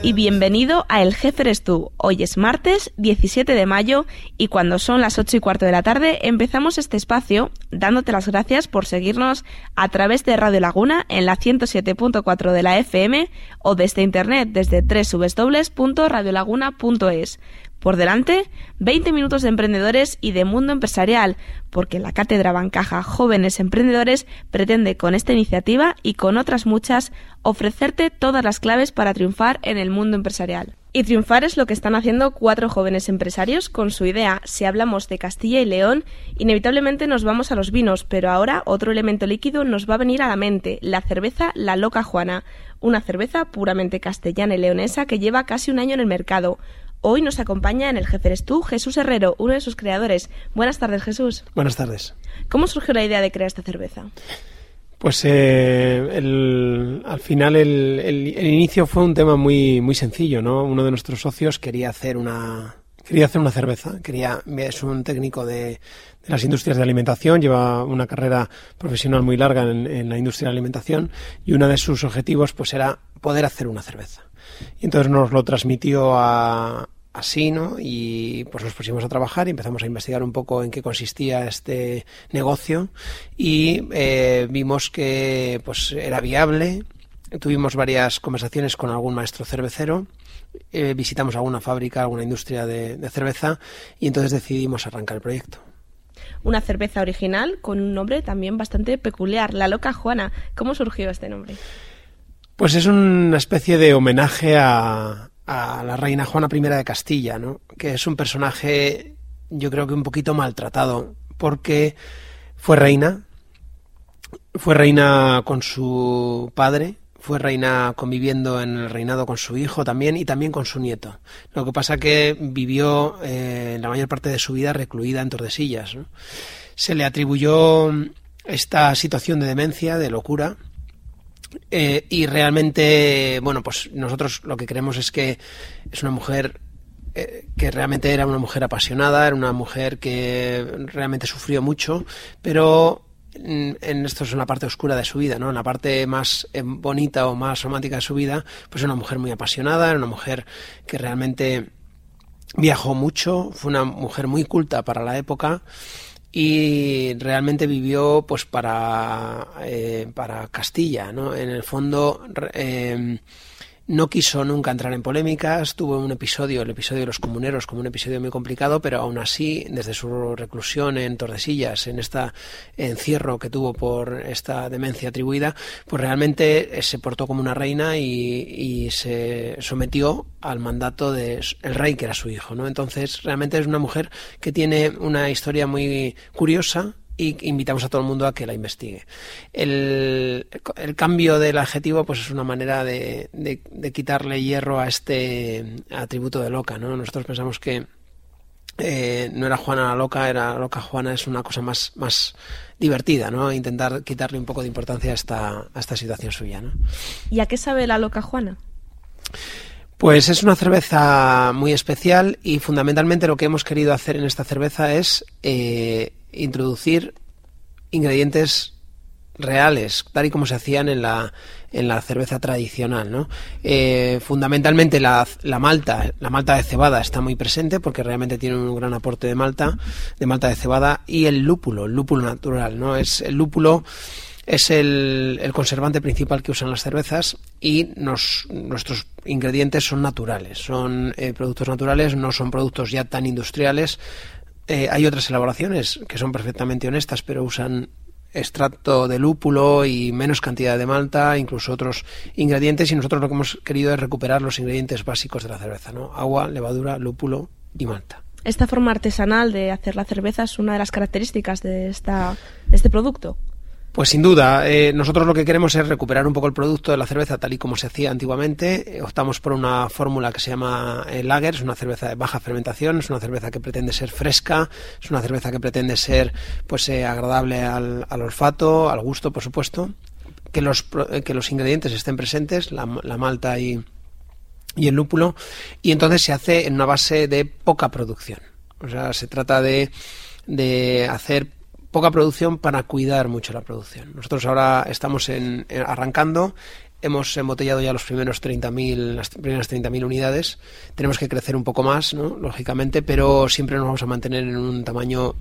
y bienvenido a El Jefe eres tú. Hoy es martes 17 de mayo y cuando son las 8 y cuarto de la tarde empezamos este espacio dándote las gracias por seguirnos a través de Radio Laguna en la 107.4 de la FM o desde internet desde www.radiolaguna.es. Por delante, 20 minutos de emprendedores y de mundo empresarial, porque la Cátedra Bancaja Jóvenes Emprendedores pretende con esta iniciativa y con otras muchas ofrecerte todas las claves para triunfar en el mundo empresarial. Y triunfar es lo que están haciendo cuatro jóvenes empresarios con su idea. Si hablamos de Castilla y León, inevitablemente nos vamos a los vinos, pero ahora otro elemento líquido nos va a venir a la mente, la cerveza La Loca Juana, una cerveza puramente castellana y leonesa que lleva casi un año en el mercado. Hoy nos acompaña en el Jefe eres tú, Jesús Herrero, uno de sus creadores. Buenas tardes, Jesús. Buenas tardes. ¿Cómo surgió la idea de crear esta cerveza? Pues eh, el- al final el, el- el inicio fue un tema muy, muy sencillo, ¿no? Uno de nuestros socios quería hacer una quería hacer una cerveza, quería es un técnico de, de las industrias de alimentación, lleva una carrera profesional muy larga en, en la industria de alimentación y uno de sus objetivos pues era poder hacer una cerveza. Y entonces nos lo transmitió a, así, ¿no? Y pues nos pusimos a trabajar y empezamos a investigar un poco en qué consistía este negocio y eh, vimos que pues era viable. Tuvimos varias conversaciones con algún maestro cervecero, eh, visitamos alguna fábrica, alguna industria de, de cerveza y entonces decidimos arrancar el proyecto. Una cerveza original con un nombre también bastante peculiar, La Loca Juana. ¿Cómo surgió este nombre? Pues es una especie de homenaje a, la reina Juana I de Castilla, ¿no? que es un personaje yo creo que un poquito maltratado, porque fue reina, fue reina con su padre, fue reina conviviendo en el reinado con su hijo también y también con su nieto. Lo que pasa que vivió eh, la mayor parte de su vida recluida en Tordesillas. Se le atribuyó esta situación de demencia, de locura, eh, y realmente, bueno, pues nosotros lo que creemos es que es una mujer eh, que realmente era una mujer apasionada, era una mujer que realmente sufrió mucho, pero en, en esto es una parte oscura de su vida, ¿no? En la parte más eh, bonita o más romántica de su vida, pues era una mujer muy apasionada, era una mujer que realmente viajó mucho, fue una mujer muy culta para la época y realmente vivió pues para, eh, para Castilla, ¿no? En el fondo eh, no quiso nunca entrar en polémicas, tuvo un episodio, el episodio de los comuneros, como un episodio muy complicado, pero aún así, desde su reclusión en Tordesillas, en este encierro que tuvo por esta demencia atribuida, pues realmente eh, se portó como una reina y, y se sometió al mandato del rey que era su hijo, ¿no? Entonces, realmente es una mujer que tiene una historia muy curiosa, y invitamos a todo el mundo a que la investigue. El, el cambio del adjetivo pues es una manera de, de, de, quitarle hierro a este atributo de loca. ¿no? Nosotros pensamos que eh, no era Juana la loca, era loca Juana, es una cosa más, más divertida, ¿no? Intentar quitarle un poco de importancia a esta, a esta situación suya. ¿no? ¿Y a qué sabe la loca Juana? Pues es una cerveza muy especial y fundamentalmente lo que hemos querido hacer en esta cerveza es eh, introducir ingredientes reales, tal y como se hacían en la, en la cerveza tradicional. ¿no? Eh, fundamentalmente la, la, malta, la malta de cebada está muy presente porque realmente tiene un gran aporte de malta, de malta de cebada y el lúpulo, el lúpulo natural. ¿no? Es el lúpulo es el, el conservante principal que usan las cervezas y nos, nuestros ingredientes son naturales, son eh, productos naturales, no son productos ya tan industriales. Eh, hay otras elaboraciones que son perfectamente honestas, pero usan extracto de lúpulo y menos cantidad de malta, incluso otros ingredientes, y nosotros lo que hemos querido es recuperar los ingredientes básicos de la cerveza, ¿no? Agua, levadura, lúpulo y malta. Esta forma artesanal de hacer la cerveza es una de las características de, esta, de este producto. Pues sin duda, eh, nosotros lo que queremos es recuperar un poco el producto de la cerveza tal y como se hacía antiguamente. Eh, optamos por una fórmula que se llama eh, Lager, es una cerveza de baja fermentación, es una cerveza que pretende ser fresca, es una cerveza que pretende ser pues agradable al, al olfato, al gusto, por supuesto, que los, que los ingredientes estén presentes, la, la malta y, y el lúpulo, y entonces se hace en una base de poca producción. O sea, se trata de, de hacer poca producción para cuidar mucho la producción. Nosotros ahora estamos en, en- arrancando, hemos embotellado ya los primeros 30.000, las primeras 30.000 unidades. Tenemos que crecer un poco más, ¿no? lógicamente, pero siempre nos vamos a mantener en un tamaño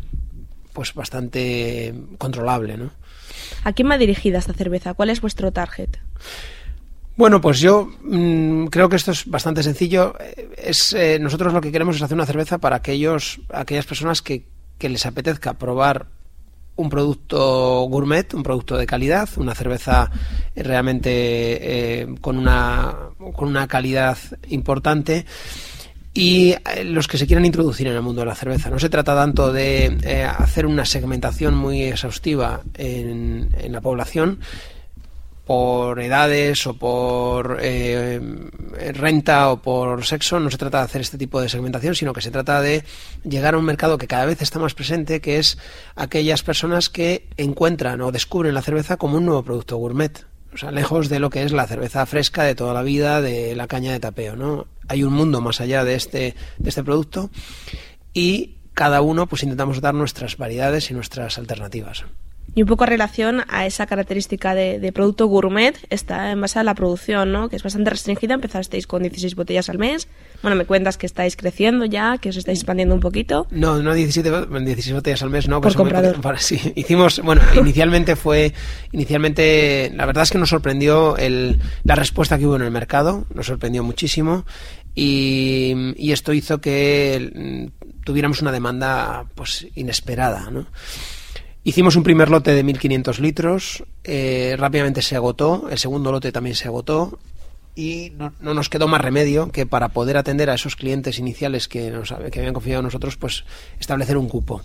pues bastante controlable, ¿no? ¿A quién va dirigida esta cerveza? ¿Cuál es vuestro target? Bueno, pues yo mm, creo que esto es bastante sencillo. Es, eh, nosotros lo que queremos es hacer una cerveza para aquellos, aquellas personas que, que les apetezca probar un producto gourmet, un producto de calidad, una cerveza eh, realmente eh, con, una, con una calidad importante y eh, los que se quieran introducir en el mundo de la cerveza. No se trata tanto de hacer una segmentación muy exhaustiva en, en la población, por edades o por eh, renta o por sexo, no se trata de hacer este tipo de segmentación, sino que se trata de llegar a un mercado que cada vez está más presente, que es aquellas personas que encuentran o descubren la cerveza como un nuevo producto gourmet. O sea, lejos de lo que es la cerveza fresca de toda la vida, de la caña de tapeo, ¿no? Hay un mundo más allá de este, de este producto y cada uno pues intentamos dar nuestras variedades y nuestras alternativas. Y un poco en relación a esa característica de, de producto gourmet, está en base a la producción, ¿no? Que es bastante restringida. Empezasteis con 16 botellas al mes. Bueno, me cuentas que estáis creciendo ya, que os estáis expandiendo un poquito. No, no 17, bo- 16 botellas al mes, no. Por pues, comprador. para- sí, hicimos, bueno, inicialmente fue, inicialmente, la verdad es que nos sorprendió el, la respuesta que hubo en el mercado, nos sorprendió muchísimo y, y esto hizo que mm, tuviéramos una demanda, pues, inesperada, ¿no? Hicimos un primer lote de 1.500 litros, eh, rápidamente se agotó, el segundo lote también se agotó y no, no nos quedó más remedio que para poder atender a esos clientes iniciales que, nos, que habían confiado en nosotros, pues establecer un cupo.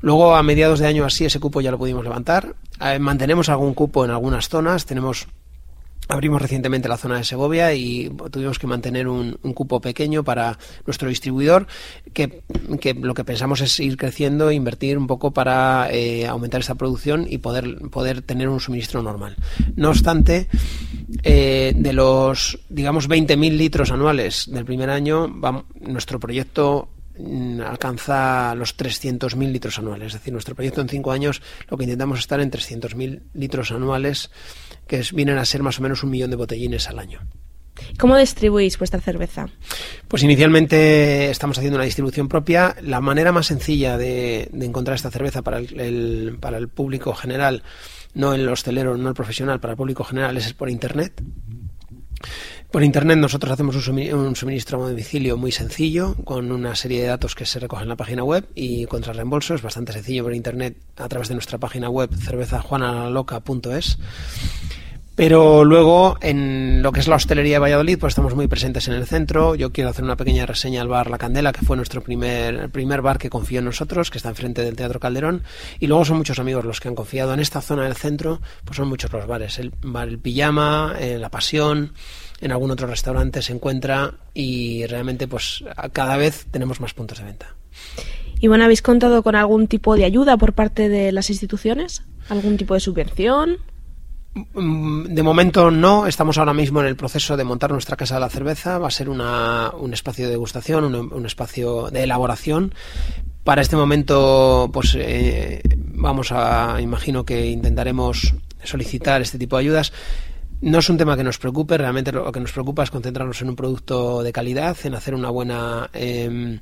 Luego, a mediados de año así, ese cupo ya lo pudimos levantar. Eh, mantenemos algún cupo en algunas zonas, tenemos Abrimos recientemente la zona de Segovia y tuvimos que mantener un, cupo pequeño para nuestro distribuidor, que, lo que pensamos es ir creciendo invertir un poco para eh, aumentar esta producción y poder, poder tener un suministro normal. No obstante, eh, de los, digamos, 20.000 litros anuales del primer año, nuestro proyecto alcanza los 300.000 litros anuales. Es decir, nuestro proyecto en cinco años lo que intentamos es estar en 300.000 litros anuales, que es- vienen a ser más o menos un millón de botellines al año. ¿Cómo distribuís vuestra cerveza? Pues inicialmente estamos haciendo una distribución propia. La manera más sencilla de, de encontrar esta cerveza para el, el- para el público general, no el hostelero, no el profesional, para el público general es por internet. Por internet nosotros hacemos un sumi- un suministro a domicilio muy sencillo, con una serie de datos que se recogen en la página web y contra reembolso. Es bastante sencillo por internet a través de nuestra página web cervezajuanalaloca.es. Pero luego, en lo que es la hostelería de Valladolid, pues estamos muy presentes en el centro. Yo quiero hacer una pequeña reseña al bar La Candela, que fue nuestro primer, el primer bar que confió en nosotros, que está enfrente del Teatro Calderón. Y luego son muchos amigos los que han confiado en esta zona del centro, pues son muchos los bares. El bar El Pijama, eh, La Pasión, en algún otro restaurante se encuentra y realmente pues cada vez tenemos más puntos de venta. Y bueno, ¿habéis contado con algún tipo de ayuda por parte de las instituciones? ¿Algún tipo de subvención? Mm, De momento no, estamos ahora mismo en el proceso de montar nuestra casa de la cerveza, va a ser una, un espacio de degustación, un, espacio de elaboración. Para este momento, pues eh, vamos a, imagino que intentaremos solicitar este tipo de ayudas. No es un tema que nos preocupe, realmente lo que nos preocupa es concentrarnos en un producto de calidad, en hacer una buena eh,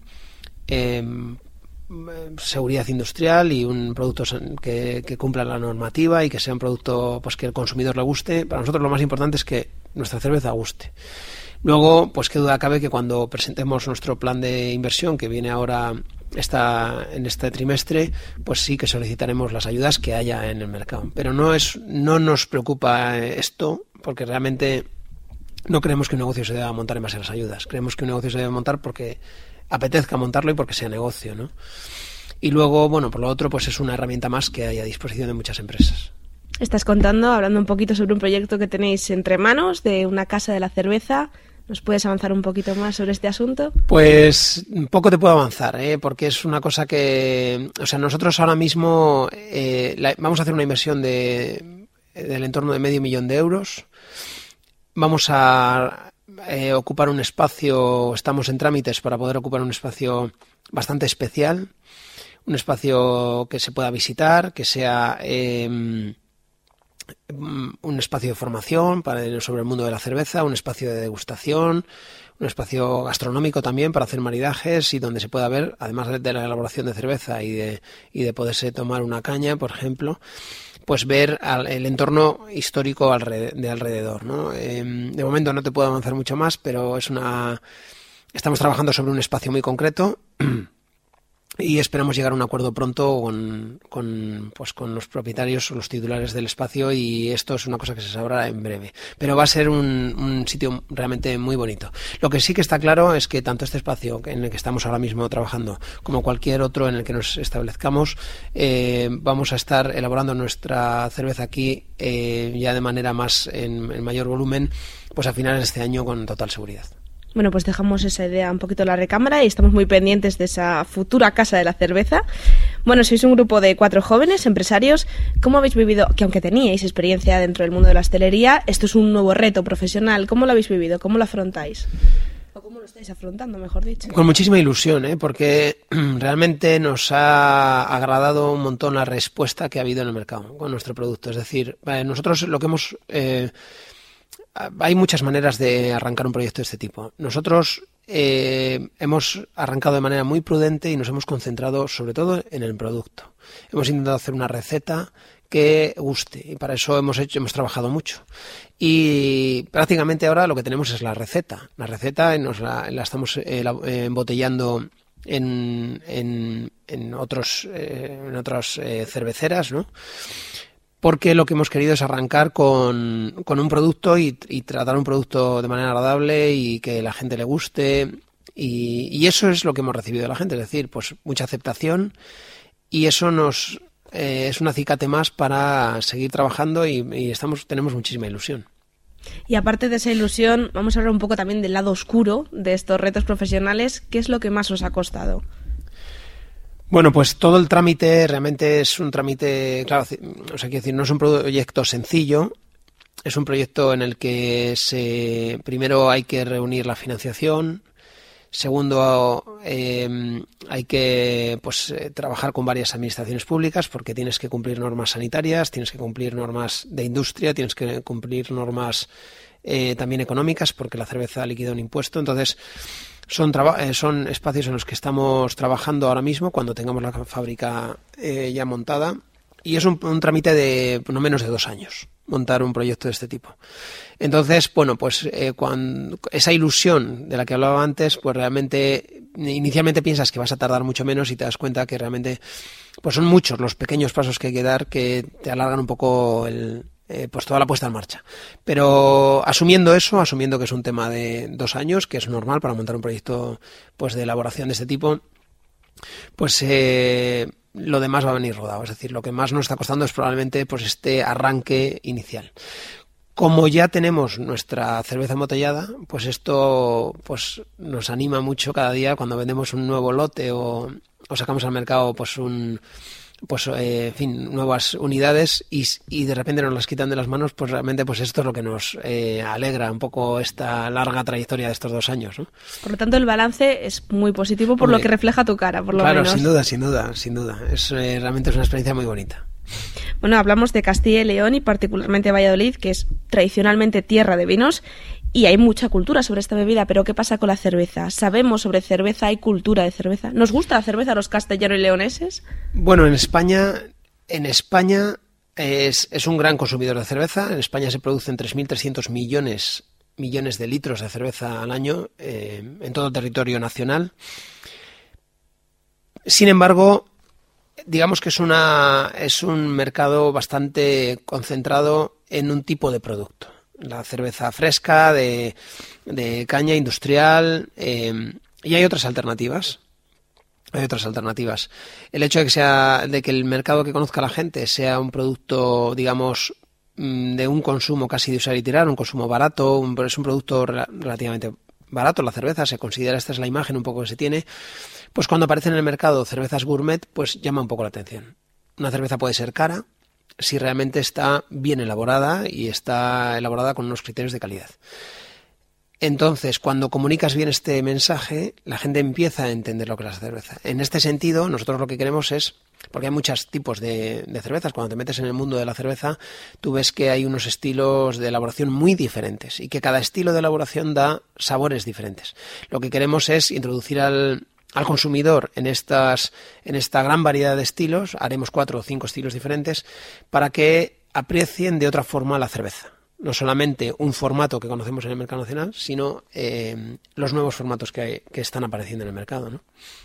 seguridad industrial y un producto que, que cumpla la normativa y que sea un producto pues que el consumidor le guste. Para nosotros lo más importante es que nuestra cerveza guste. Luego, pues qué duda cabe que cuando presentemos nuestro plan de inversión que viene ahora esta, en este trimestre, pues sí que solicitaremos las ayudas que haya en el mercado. Pero no es, no nos preocupa eh, esto, porque realmente no creemos que un negocio se deba montar en base a las ayudas. Creemos que un negocio se debe montar porque apetezca montarlo y porque sea negocio, ¿no? Y luego, bueno, por lo otro, pues es una herramienta más que hay a disposición de muchas empresas. Estás contando, hablando un poquito sobre un proyecto que tenéis entre manos de una casa de la cerveza. ¿Nos puedes avanzar un poquito más sobre este asunto? Pues poco te puedo avanzar, ¿eh? porque es una cosa que, o sea, nosotros ahora mismo eh, la- vamos a hacer una inversión de del entorno de medio millón de euros. Vamos a eh, ocupar un espacio, estamos en trámites para poder ocupar un espacio bastante especial, un espacio que se pueda visitar, que sea eh, un espacio de formación para, sobre el mundo de la cerveza, un espacio de degustación, un espacio gastronómico también para hacer maridajes y donde se pueda ver, además de- de la elaboración de cerveza y de, y de poderse tomar una caña, por ejemplo, pues ver al- el entorno histórico de alrededor. ¿no? Em, de momento no te puedo avanzar mucho más, pero es una... Estamos trabajando sobre un espacio muy concreto y esperamos llegar a un acuerdo pronto con, con, pues con los propietarios o los titulares del espacio y esto es una cosa que se sabrá en breve. Pero va a ser un, un sitio realmente muy bonito. Lo que sí que está claro es que tanto este espacio en el que estamos ahora mismo trabajando como cualquier otro en el que nos establezcamos, eh, vamos a estar elaborando nuestra cerveza aquí eh, ya de manera más en, en mayor volumen, pues a finales de este año con total seguridad. Bueno, pues dejamos esa idea un poquito en la recámara y estamos muy pendientes de esa futura casa de la cerveza. Bueno, sois un grupo de cuatro jóvenes empresarios. ¿Cómo habéis vivido, que aunque teníais experiencia dentro del mundo de la hostelería, esto es un nuevo reto profesional? ¿Cómo lo habéis vivido? ¿Cómo lo afrontáis? ¿O cómo lo estáis afrontando, mejor dicho? Con muchísima ilusión, ¿eh? porque realmente nos ha agradado un montón la respuesta que ha habido en el mercado con nuestro producto. Es decir, nosotros lo que hemos... eh, hay muchas maneras de arrancar un proyecto de este tipo. Nosotros eh, hemos arrancado de manera muy prudente y nos hemos concentrado sobre todo en el producto. Hemos intentado hacer una receta que guste y para eso hemos hecho hemos trabajado mucho y prácticamente ahora lo que tenemos es la receta la receta nos la, estamos eh, eh, embotellando en, en, en otros eh, en otras cerveceras no porque lo que hemos querido es arrancar con, un producto y, tratar un producto de manera agradable y que la gente le guste. Y, y eso es lo que hemos recibido de la gente, es decir, pues mucha aceptación y eso nos eh, es un acicate más para seguir trabajando y, y estamos tenemos muchísima ilusión. Y aparte de esa ilusión, vamos a hablar un poco también del lado oscuro de estos retos profesionales. ¿Qué es lo que más os ha costado? Bueno, pues todo el trámite realmente es un trámite, claro, o sea, quiero decir, no es un proyecto sencillo, es un proyecto en el que se, primero hay que reunir la financiación, segundo eh, hay que pues eh, trabajar con varias administraciones públicas porque tienes que cumplir normas sanitarias, tienes que cumplir normas de industria, tienes que cumplir normas eh, también económicas porque la cerveza liquida un impuesto, entonces son, eh, son espacios en los que estamos trabajando ahora mismo cuando tengamos la fábrica eh, ya montada y es un, un trámite de no menos de dos años montar un proyecto de este tipo. Entonces, bueno, pues eh, cuando, esa ilusión de la que hablaba antes, pues realmente inicialmente piensas que vas a tardar mucho menos y te das cuenta que realmente pues son muchos los pequeños pasos que hay que dar que te alargan un poco el, eh, pues toda la puesta en marcha. Pero asumiendo eso, asumiendo que es un tema de dos años, que es normal para montar un proyecto pues de elaboración de este tipo, pues eh, lo demás va a venir rodado. Es decir, lo que más nos está costando es probablemente pues este arranque inicial. Como ya tenemos nuestra cerveza embotellada, pues esto pues nos anima mucho cada día cuando vendemos un nuevo lote o, o sacamos al mercado pues un pues eh, en fin nuevas unidades y, y, de repente nos las quitan de las manos pues realmente pues esto es lo que nos eh, alegra un poco esta larga trayectoria de estos dos años ¿no? por lo tanto el balance es muy positivo por Hombre, lo que refleja tu cara por lo claro menos. sin duda sin duda sin duda. Es eh, realmente es una experiencia muy bonita. Bueno hablamos de Castilla y León y particularmente Valladolid que es tradicionalmente tierra de vinos Y hay mucha cultura sobre esta bebida, pero ¿qué pasa con la cerveza? ¿Sabemos sobre cerveza? ¿Hay cultura de cerveza? ¿Nos gusta la cerveza a los castellanos y leoneses? Bueno, en España, en España es, un gran consumidor de cerveza. En España se producen 3.300 millones, millones de litros de cerveza al año eh, en todo el territorio nacional. Sin embargo, digamos que es, una, es un mercado bastante concentrado en un tipo de producto. La cerveza fresca, de, de caña industrial, eh, y hay otras alternativas. Hay otras alternativas. El hecho de que sea, de que el mercado que conozca la gente sea un producto, digamos, mm, de un consumo casi de usar y tirar, un consumo barato, un- es un producto rela- relativamente barato, la cerveza, se considera, esta es la imagen un poco que se tiene, pues cuando aparecen en el mercado cervezas gourmet, pues llama un poco la atención. Una cerveza puede ser cara si realmente está bien elaborada y está elaborada con unos criterios de calidad. Entonces, cuando comunicas bien este mensaje, la gente empieza a entender lo que es la cerveza. En este sentido, nosotros lo que queremos es, porque hay muchos tipos de, cervezas, cuando te metes en el mundo de la cerveza, tú ves que hay unos estilos de elaboración muy diferentes y que cada estilo de elaboración da sabores diferentes. Lo que queremos es introducir al, al consumidor en estas en esta gran variedad de estilos, haremos cuatro o cinco estilos diferentes, para que aprecien de otra forma la cerveza no solamente un formato que conocemos en el mercado nacional, sino eh, los nuevos formatos que, hay, que están apareciendo en el mercado. ¿no?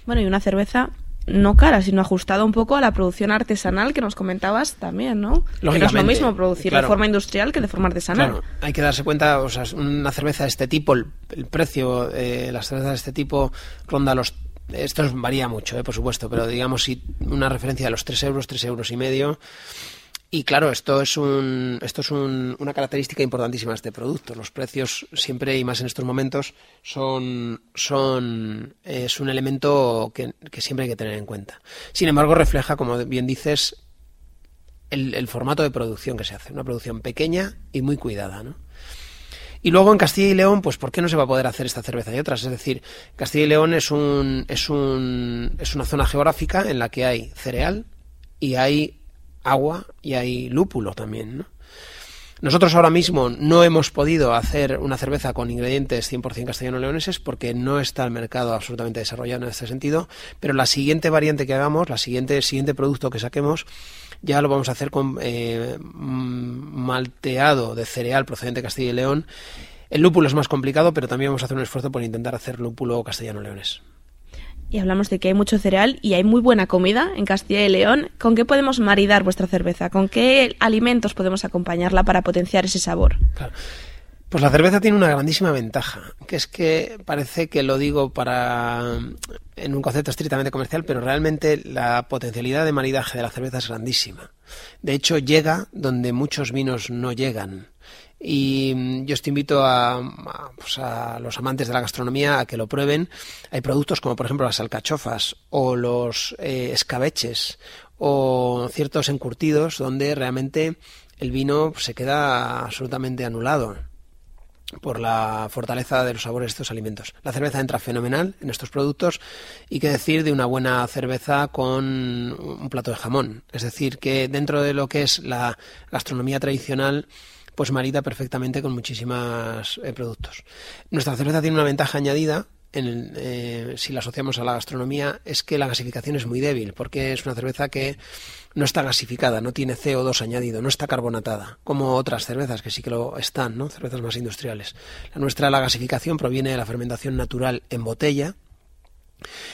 Bueno, y una cerveza no cara, sino ajustada un poco a la producción artesanal que nos comentabas también, ¿no? Que no es lo mismo producir claro. de forma industrial que de forma artesanal. Claro, hay que darse cuenta, o sea, una cerveza de este tipo, el, el precio de las cervezas de este tipo ronda los... Esto varía mucho, eh, por supuesto, pero digamos si una referencia de los 3 euros, 3 euros y medio. Y claro, esto es, un, esto es un- una característica importantísima de este producto. Los precios siempre y más en estos momentos son, son es un elemento que, que siempre hay que tener en cuenta. Sin embargo, refleja, como bien dices, el, el formato de producción que se hace. Una producción pequeña y muy cuidada, ¿no? Y luego en Castilla y León, pues ¿por qué no se va a poder hacer esta cerveza y otras? Es decir, Castilla y León es un, es un, es una zona geográfica en la que hay cereal y hay agua y hay lúpulo también, ¿no? Nosotros ahora mismo no hemos podido hacer una cerveza con ingredientes 100% castellano-leoneses porque no está el mercado absolutamente desarrollado en este sentido, pero la siguiente variante que hagamos, la siguiente, siguiente producto que saquemos, ya lo vamos a hacer con eh, mm, malteado de cereal procedente de Castilla y León. El lúpulo es más complicado, pero también vamos a hacer un esfuerzo por intentar hacer lúpulo castellano-leones. Y hablamos de que hay mucho cereal y hay muy buena comida en Castilla y León. ¿Con qué podemos maridar vuestra cerveza? ¿Con qué alimentos podemos acompañarla para potenciar ese sabor? Claro. Pues la cerveza tiene una grandísima ventaja, que es que parece que lo digo para en un concepto estrictamente comercial, pero realmente la potencialidad de maridaje de la cerveza es grandísima. De hecho, llega donde muchos vinos no llegan. Y mm, yo os invito a, a, pues a los amantes de la gastronomía a que lo prueben. Hay productos como por ejemplo las alcachofas o los eh, escabeches o ciertos encurtidos donde realmente el vino se queda absolutamente anulado por la fortaleza de los sabores de estos alimentos. La cerveza entra fenomenal en estos productos y qué decir de una buena cerveza con un plato de jamón. Es decir, que dentro de lo que es la gastronomía tradicional, pues marida perfectamente con muchísimos eh, productos. Nuestra cerveza tiene una ventaja añadida en eh, si la asociamos a la gastronomía, es que la gasificación es muy débil, porque es una cerveza que no está gasificada, no tiene CO2 añadido, no está carbonatada, como otras cervezas que sí que lo están, ¿no? cervezas más industriales. La nuestra, la gasificación proviene de la fermentación natural en botella,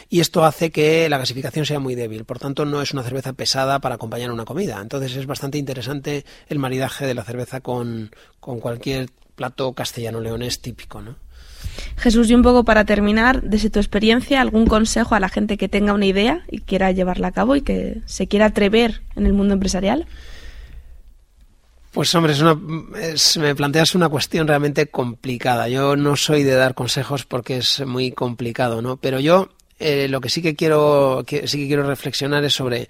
y esto hace que la gasificación sea muy débil, por tanto no es una cerveza pesada para acompañar una comida. Entonces es bastante interesante el maridaje de la cerveza con, con cualquier plato castellano-leonés típico, ¿no? Jesús, y un poco para terminar, desde tu experiencia, algún consejo a la gente que tenga una idea y quiera llevarla a cabo y que se quiera atrever en el mundo empresarial. Pues hombre, es una, me planteas una cuestión realmente complicada. Yo no soy de dar consejos porque es muy complicado, ¿no? Pero yo eh, lo que sí que quiero, que sí que quiero reflexionar es sobre,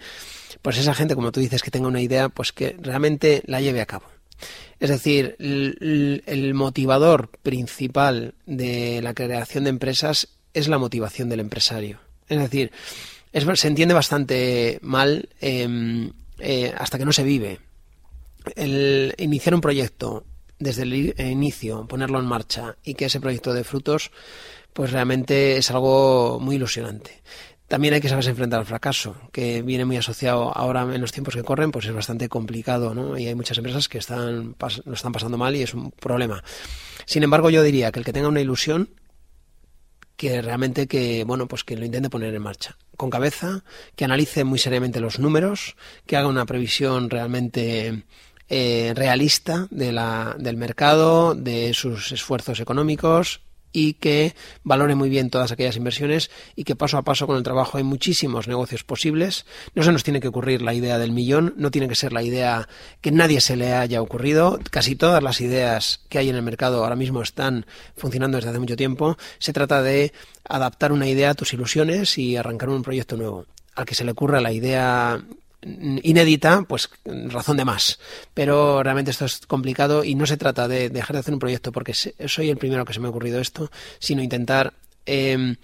pues esa gente, como tú dices, que tenga una idea, pues que realmente la lleve a cabo. Es decir, el, motivador principal de la creación de empresas es la motivación del empresario. Es decir, se entiende bastante mal eh, eh, hasta que no se vive. El iniciar un proyecto desde el i- inicio, ponerlo en marcha y que ese proyecto dé frutos, pues realmente es algo muy ilusionante. También hay que saberse enfrentar al fracaso, que viene muy asociado ahora en los tiempos que corren, pues es bastante complicado, ¿no? Y hay muchas empresas que están lo están pasando mal y es un problema. Sin embargo, yo diría que el que tenga una ilusión, que realmente que bueno pues que lo intente poner en marcha con cabeza que analice muy seriamente los números que haga una previsión realmente eh, realista del mercado de sus esfuerzos económicos y que valore muy bien todas aquellas inversiones y que paso a paso con el trabajo hay muchísimos negocios posibles. No se nos tiene que ocurrir la idea del millón, no tiene que ser la idea que nadie se le haya ocurrido. Casi todas las ideas que hay en el mercado ahora mismo están funcionando desde hace mucho tiempo. Se trata de adaptar una idea a tus ilusiones y arrancar un proyecto nuevo. Al que se le ocurra la idea inédita, pues razón de más. Pero realmente esto es complicado y no se trata de dejar de hacer un proyecto porque soy el primero que se me ha ocurrido esto, sino intentar eh,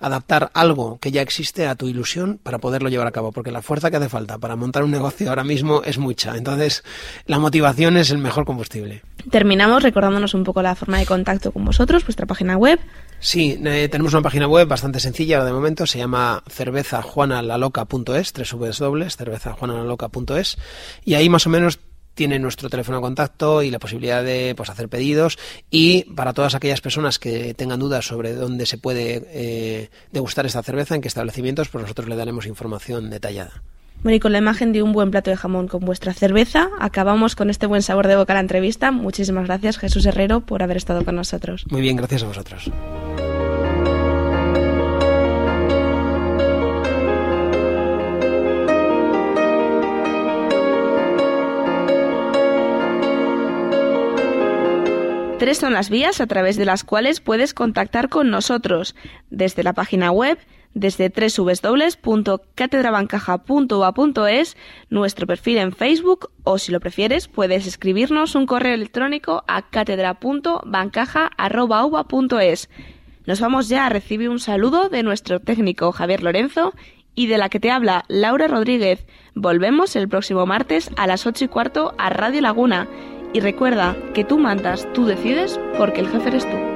adaptar algo que ya existe a tu ilusión para poderlo llevar a cabo, porque la fuerza que hace falta para montar un negocio ahora mismo es mucha. Entonces, la motivación es el mejor combustible. Terminamos recordándonos un poco la forma de contacto con vosotros, vuestra página web. Sí, eh, tenemos una página web bastante sencilla de momento, se llama cervezajuanalaloca.es, tres dobles, cervezajuanalaloca.es, y ahí más o menos tiene nuestro teléfono de contacto y la posibilidad de pues, hacer pedidos y para todas aquellas personas que tengan dudas sobre dónde se puede eh, degustar esta cerveza, en qué establecimientos, pues nosotros le daremos información detallada. Bueno, y con la imagen de un buen plato de jamón con vuestra cerveza, acabamos con este buen sabor de boca la entrevista. Muchísimas gracias, Jesús Herrero, por haber estado con nosotros. Muy bien, gracias a vosotros. Tres son las vías a través de las cuales puedes contactar con nosotros, desde la página web, desde www.catedrabancaja.ua.es, nuestro perfil en Facebook o si lo prefieres puedes escribirnos un correo electrónico a catedra.bancaja.uva.es. Nos vamos ya a recibir un saludo de nuestro técnico Javier Lorenzo y de la que te habla Laura Rodríguez. Volvemos el próximo martes a las 8 y cuarto a Radio Laguna. Y recuerda que tú mandas, tú decides, porque el jefe eres tú.